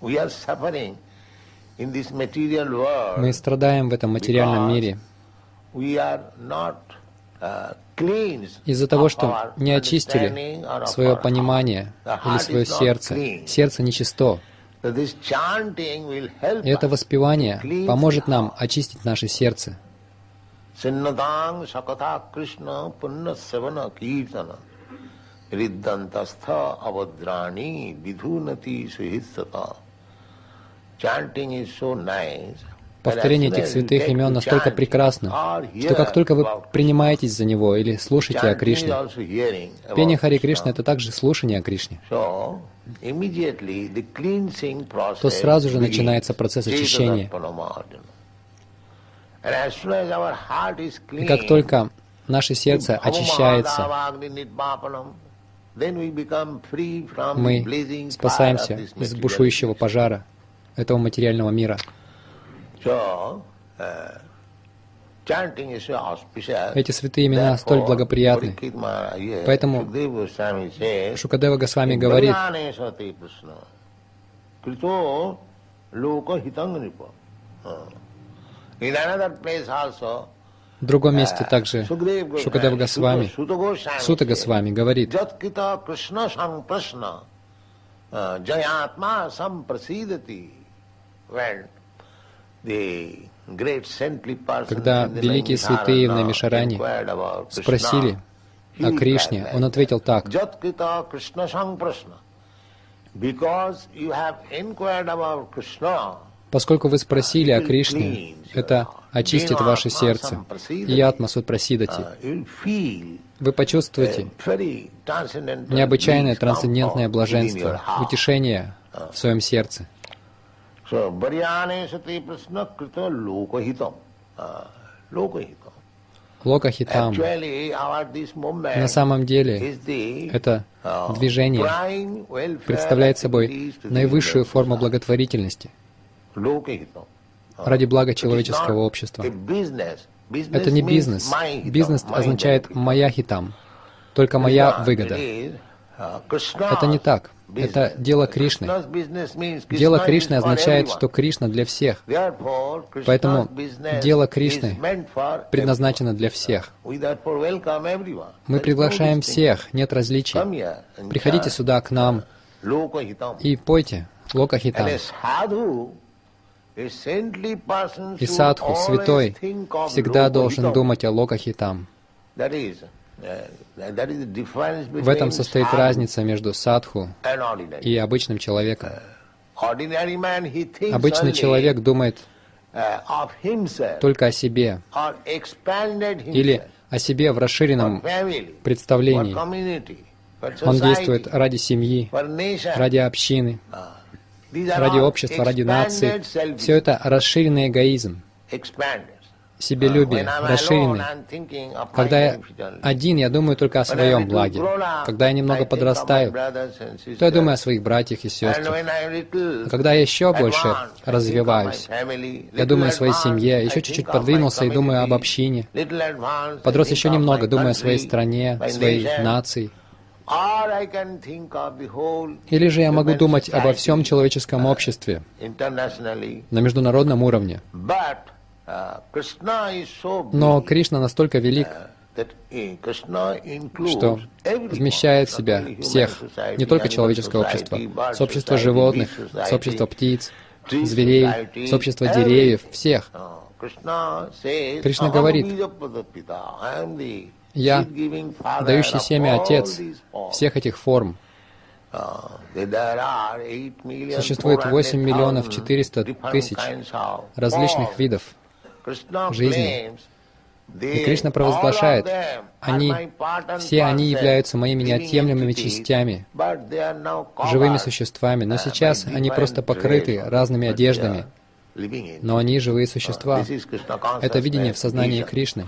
Мы страдаем в этом материальном мире из-за того, что не очистили свое понимание или свое сердце. Сердце нечисто. И это воспевание поможет нам очистить наше сердце. Riddantastha avadrani vidhunati suhissata. Повторение этих святых имен настолько прекрасно, что как только вы принимаетесь за него или слушаете о Кришне, пение Хари Кришны — это также слушание о Кришне, то сразу же начинается процесс очищения. И как только наше сердце очищается, мы спасаемся из бушующего пожара этого материального мира. Эти святые имена столь благоприятны. Поэтому Шукадева Госвами говорит, в другом месте также Шукадева Госвами, Сута Госвами говорит, когда великие святые в Намишаране спросили о Кришне, он ответил так. Поскольку вы спросили о Кришне, это очистит ваше сердце. И атма прасидати. Вы почувствуете необычайное трансцендентное блаженство, утешение в своем сердце. Локахитам. На самом деле, это движение представляет собой наивысшую форму благотворительности ради блага человеческого общества. Это не бизнес. Бизнес означает «моя хитам», только моя выгода. Это не так. Это дело Кришны. Дело Кришны означает, что Кришна для всех. Поэтому дело Кришны предназначено для всех. Мы приглашаем всех, нет различий. Приходите сюда к нам и пойте Локахитам. И садху, святой, всегда должен думать о Локахитам. В этом состоит разница между садху и обычным человеком. Обычный человек думает только о себе или о себе в расширенном представлении. Он действует ради семьи, ради общины, ради общества, ради нации. Все это расширенный эгоизм себелюбие, расширенный. Когда я один, я думаю только о своем благе. Когда я немного подрастаю, то я думаю о своих братьях и сестрах. А когда я еще больше развиваюсь, я думаю о своей семье, еще чуть-чуть подвинулся и думаю об общине. Подрос еще немного, думаю о своей стране, своей нации. Или же я могу думать обо всем человеческом обществе на международном уровне. Но Кришна настолько велик, что вмещает в себя всех, не только человеческое общество, сообщество животных, сообщество птиц, зверей, сообщество деревьев, всех. Кришна говорит, «Я, дающий семя Отец всех этих форм, Существует 8 миллионов 400 тысяч различных видов жизни. И Кришна провозглашает, они, все они являются моими неотъемлемыми частями, живыми существами, но сейчас они просто покрыты разными одеждами, но они живые существа. Это видение в сознании Кришны.